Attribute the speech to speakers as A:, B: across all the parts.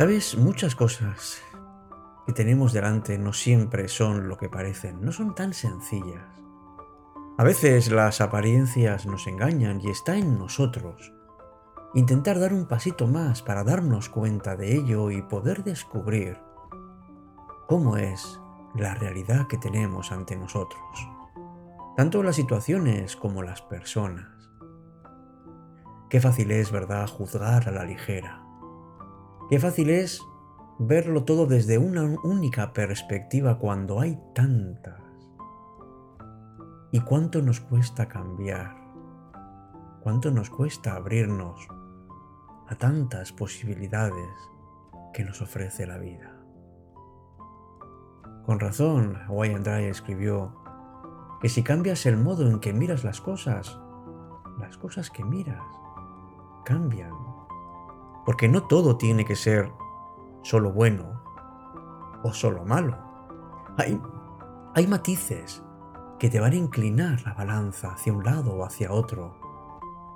A: Sabes, muchas cosas que tenemos delante no siempre son lo que parecen, no son tan sencillas. A veces las apariencias nos engañan y está en nosotros intentar dar un pasito más para darnos cuenta de ello y poder descubrir cómo es la realidad que tenemos ante nosotros, tanto las situaciones como las personas. Qué fácil es, ¿verdad?, juzgar a la ligera. Qué fácil es verlo todo desde una única perspectiva cuando hay tantas. ¿Y cuánto nos cuesta cambiar? ¿Cuánto nos cuesta abrirnos a tantas posibilidades que nos ofrece la vida? Con razón, Wayne Dry escribió que si cambias el modo en que miras las cosas, las cosas que miras cambian. Porque no todo tiene que ser solo bueno o solo malo. Hay, hay matices que te van a inclinar la balanza hacia un lado o hacia otro.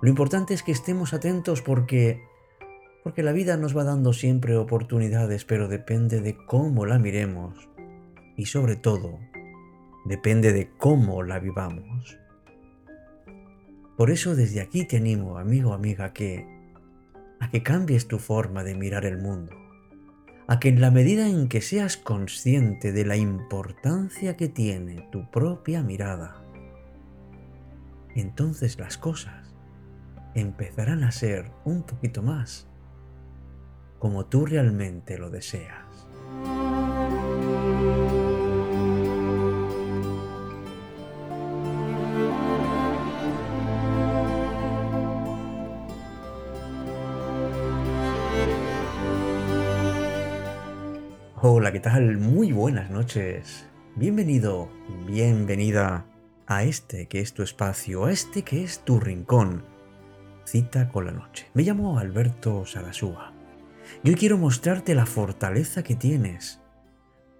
A: Lo importante es que estemos atentos porque porque la vida nos va dando siempre oportunidades, pero depende de cómo la miremos y sobre todo depende de cómo la vivamos. Por eso desde aquí te animo, amigo, amiga, que a que cambies tu forma de mirar el mundo, a que en la medida en que seas consciente de la importancia que tiene tu propia mirada, entonces las cosas empezarán a ser un poquito más como tú realmente lo deseas. ¿Qué tal? Muy buenas noches. Bienvenido, bienvenida a este que es tu espacio, a este que es tu rincón. Cita con la noche. Me llamo Alberto Sarasúa. Yo quiero mostrarte la fortaleza que tienes,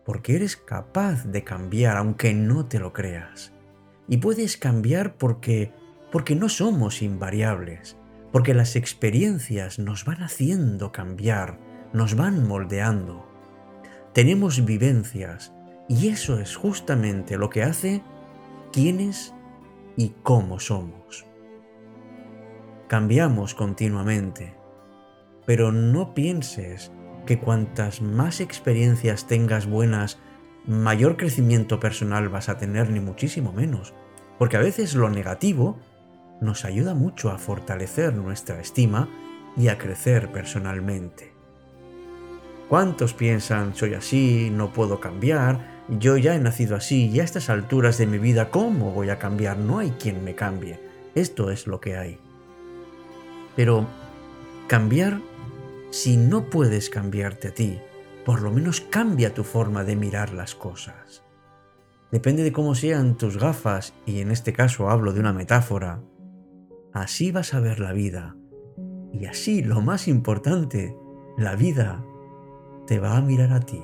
A: porque eres capaz de cambiar aunque no te lo creas. Y puedes cambiar porque porque no somos invariables, porque las experiencias nos van haciendo cambiar, nos van moldeando tenemos vivencias y eso es justamente lo que hace quiénes y cómo somos. Cambiamos continuamente, pero no pienses que cuantas más experiencias tengas buenas, mayor crecimiento personal vas a tener, ni muchísimo menos, porque a veces lo negativo nos ayuda mucho a fortalecer nuestra estima y a crecer personalmente. ¿Cuántos piensan, soy así, no puedo cambiar, yo ya he nacido así y a estas alturas de mi vida, ¿cómo voy a cambiar? No hay quien me cambie. Esto es lo que hay. Pero cambiar, si no puedes cambiarte a ti, por lo menos cambia tu forma de mirar las cosas. Depende de cómo sean tus gafas, y en este caso hablo de una metáfora, así vas a ver la vida. Y así, lo más importante, la vida te va a mirar a ti.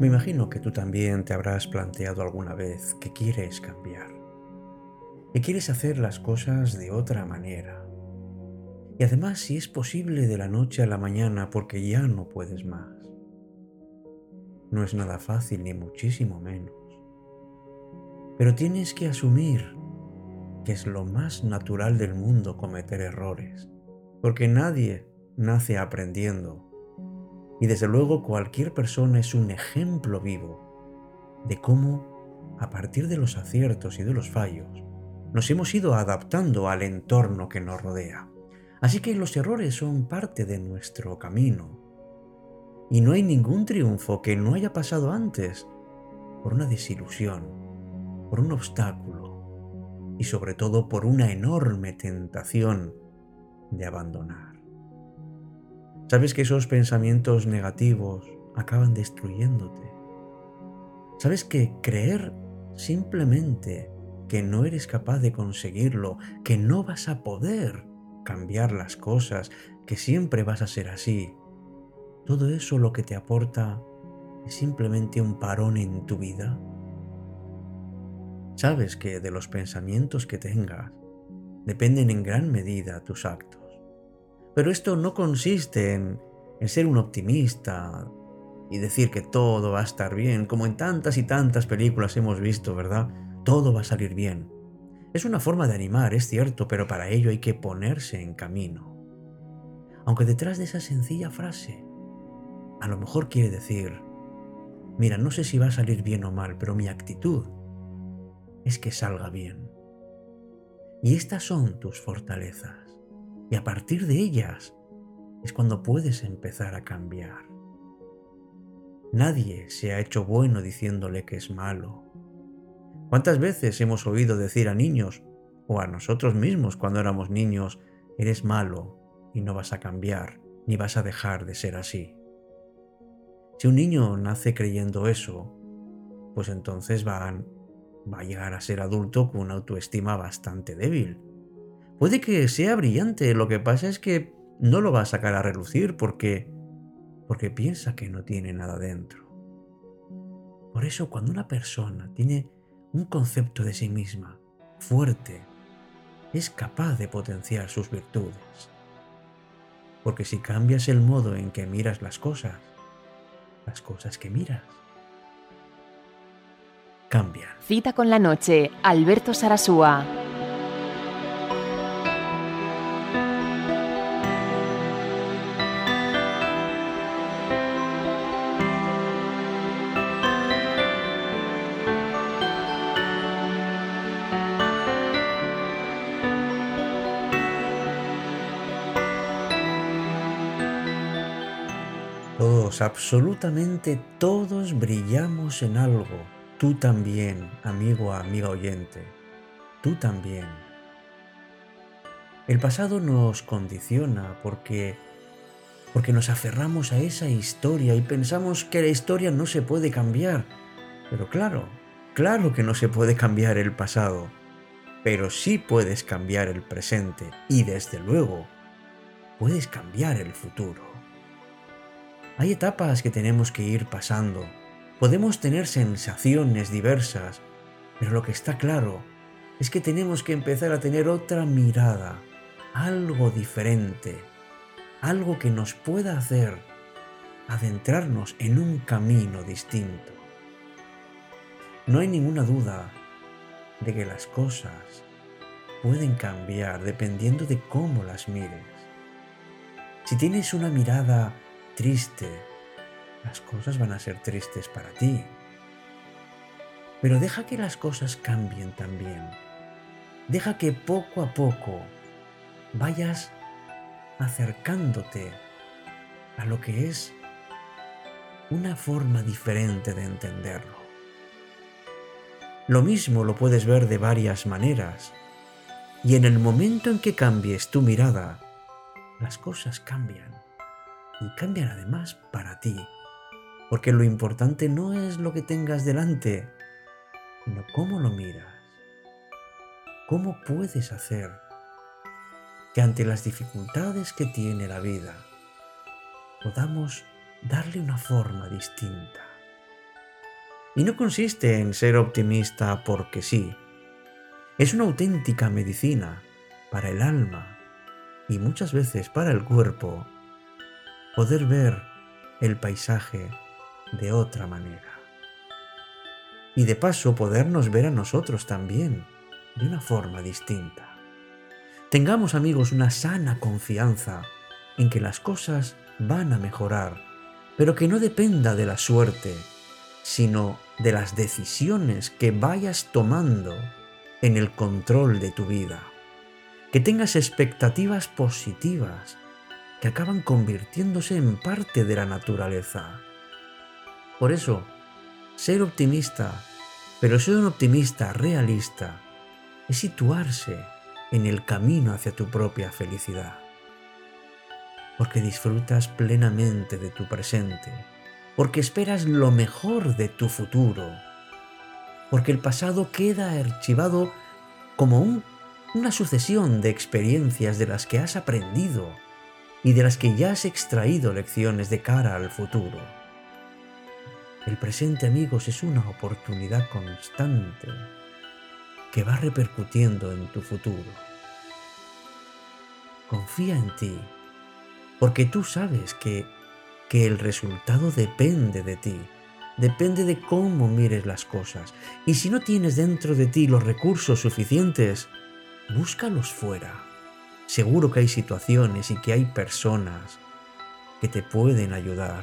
A: Me imagino que tú también te habrás planteado alguna vez que quieres cambiar quieres hacer las cosas de otra manera. Y además si es posible de la noche a la mañana porque ya no puedes más. No es nada fácil ni muchísimo menos. Pero tienes que asumir que es lo más natural del mundo cometer errores, porque nadie nace aprendiendo. Y desde luego cualquier persona es un ejemplo vivo de cómo, a partir de los aciertos y de los fallos, nos hemos ido adaptando al entorno que nos rodea. Así que los errores son parte de nuestro camino. Y no hay ningún triunfo que no haya pasado antes por una desilusión, por un obstáculo y sobre todo por una enorme tentación de abandonar. ¿Sabes que esos pensamientos negativos acaban destruyéndote? ¿Sabes que creer simplemente que no eres capaz de conseguirlo, que no vas a poder cambiar las cosas, que siempre vas a ser así, todo eso lo que te aporta es simplemente un parón en tu vida. Sabes que de los pensamientos que tengas dependen en gran medida tus actos. Pero esto no consiste en, en ser un optimista y decir que todo va a estar bien, como en tantas y tantas películas hemos visto, ¿verdad? Todo va a salir bien. Es una forma de animar, es cierto, pero para ello hay que ponerse en camino. Aunque detrás de esa sencilla frase, a lo mejor quiere decir, mira, no sé si va a salir bien o mal, pero mi actitud es que salga bien. Y estas son tus fortalezas. Y a partir de ellas es cuando puedes empezar a cambiar. Nadie se ha hecho bueno diciéndole que es malo. ¿Cuántas veces hemos oído decir a niños o a nosotros mismos cuando éramos niños, eres malo y no vas a cambiar, ni vas a dejar de ser así? Si un niño nace creyendo eso, pues entonces va a, llegar a ser adulto con una autoestima bastante débil. Puede que sea brillante, lo que pasa es que no lo va a sacar a relucir porque porque piensa que no tiene nada dentro. Por eso cuando una persona tiene un concepto de sí misma fuerte, es capaz de potenciar sus virtudes. Porque si cambias el modo en que miras las cosas, las cosas que miras cambian.
B: Cita con la noche, Alberto Sarasúa.
A: Todos, absolutamente todos brillamos en algo. Tú también, amigo, amiga oyente. Tú también. El pasado nos condiciona porque porque nos aferramos a esa historia y pensamos que la historia no se puede cambiar. Pero claro, claro que no se puede cambiar el pasado, pero sí puedes cambiar el presente y desde luego puedes cambiar el futuro. Hay etapas que tenemos que ir pasando. Podemos tener sensaciones diversas, pero lo que está claro es que tenemos que empezar a tener otra mirada, algo diferente, algo que nos pueda hacer adentrarnos en un camino distinto. No hay ninguna duda de que las cosas pueden cambiar dependiendo de cómo las mires. Si tienes una mirada triste, las cosas van a ser tristes para ti. Pero deja que las cosas cambien también. Deja que poco a poco vayas acercándote a lo que es una forma diferente de entenderlo. Lo mismo lo puedes ver de varias maneras, y en el momento en que cambies tu mirada, las cosas cambian y cambian además para ti. Porque lo importante no es lo que tengas delante, sino cómo lo miras. ¿Cómo puedes hacer que ante las dificultades que tiene la vida podamos darle una forma distinta? Y no consiste en ser optimista porque sí. Es una auténtica medicina para el alma y muchas veces para el cuerpo poder ver el paisaje de otra manera. Y de paso podernos ver a nosotros también de una forma distinta. Tengamos amigos una sana confianza en que las cosas van a mejorar, pero que no dependa de la suerte, sino de las decisiones que vayas tomando en el control de tu vida. Que tengas expectativas positivas que acaban convirtiéndose en parte de la naturaleza. Por eso, ser optimista, pero ser un optimista realista, es situarse en el camino hacia tu propia felicidad. Porque disfrutas plenamente de tu presente, porque esperas lo mejor de tu futuro, porque el pasado queda archivado como una sucesión de experiencias de las que has aprendido y de las que ya has extraído lecciones de cara al futuro. El presente, amigos, es una oportunidad constante que va repercutiendo en tu futuro. Confía en ti, porque tú sabes que, que el resultado depende de ti, depende de cómo mires las cosas. Y si no tienes dentro de ti los recursos suficientes, búscalos fuera. Seguro que hay situaciones y que hay personas que te pueden ayudar.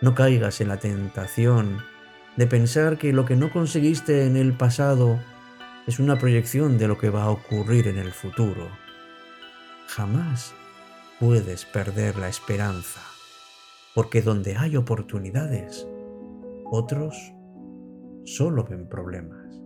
A: No caigas en la tentación de pensar que lo que no conseguiste en el pasado es una proyección de lo que va a ocurrir en el futuro. Jamás puedes perder la esperanza, porque donde hay oportunidades, otros solo ven problemas.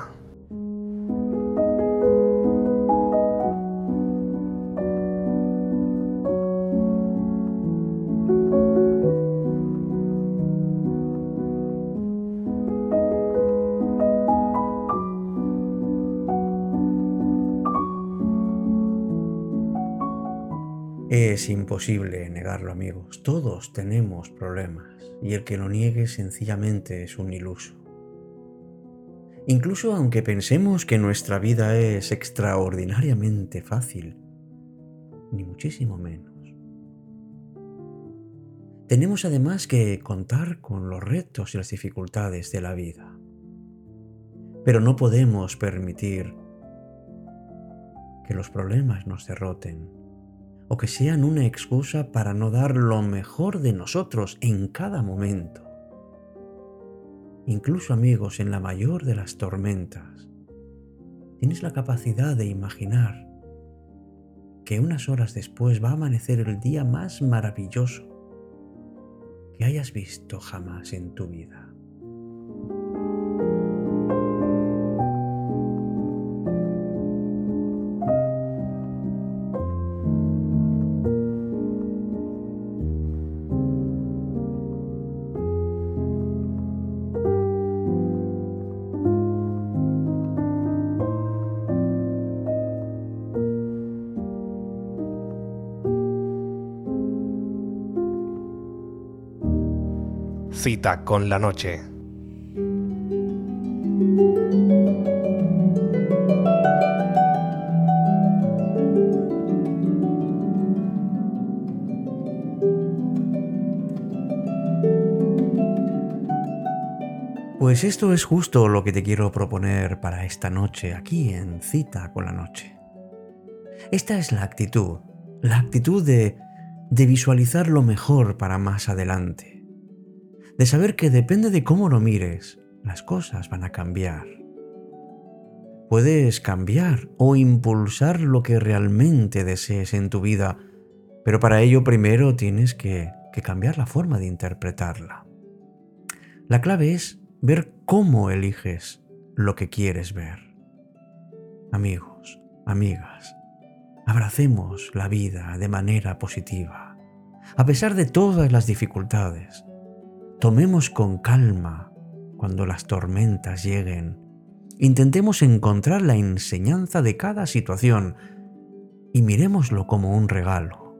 A: Es imposible negarlo, amigos. Todos tenemos problemas y el que lo niegue sencillamente es un iluso. Incluso aunque pensemos que nuestra vida es extraordinariamente fácil, ni muchísimo menos. Tenemos además que contar con los retos y las dificultades de la vida. Pero no podemos permitir que los problemas nos derroten o que sean una excusa para no dar lo mejor de nosotros en cada momento. Incluso amigos, en la mayor de las tormentas, tienes la capacidad de imaginar que unas horas después va a amanecer el día más maravilloso que hayas visto jamás en tu vida.
C: Cita con la noche.
A: Pues esto es justo lo que te quiero proponer para esta noche, aquí en Cita con la Noche. Esta es la actitud, la actitud de, de visualizar lo mejor para más adelante de saber que depende de cómo lo mires, las cosas van a cambiar. Puedes cambiar o impulsar lo que realmente desees en tu vida, pero para ello primero tienes que, que cambiar la forma de interpretarla. La clave es ver cómo eliges lo que quieres ver. Amigos, amigas, abracemos la vida de manera positiva, a pesar de todas las dificultades Tomemos con calma cuando las tormentas lleguen. Intentemos encontrar la enseñanza de cada situación y miremoslo como un regalo.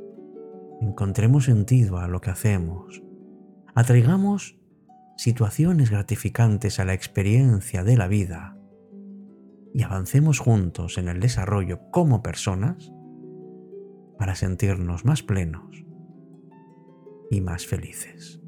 A: Encontremos sentido a lo que hacemos. Atraigamos situaciones gratificantes a la experiencia de la vida y avancemos juntos en el desarrollo como personas para sentirnos más plenos y más felices.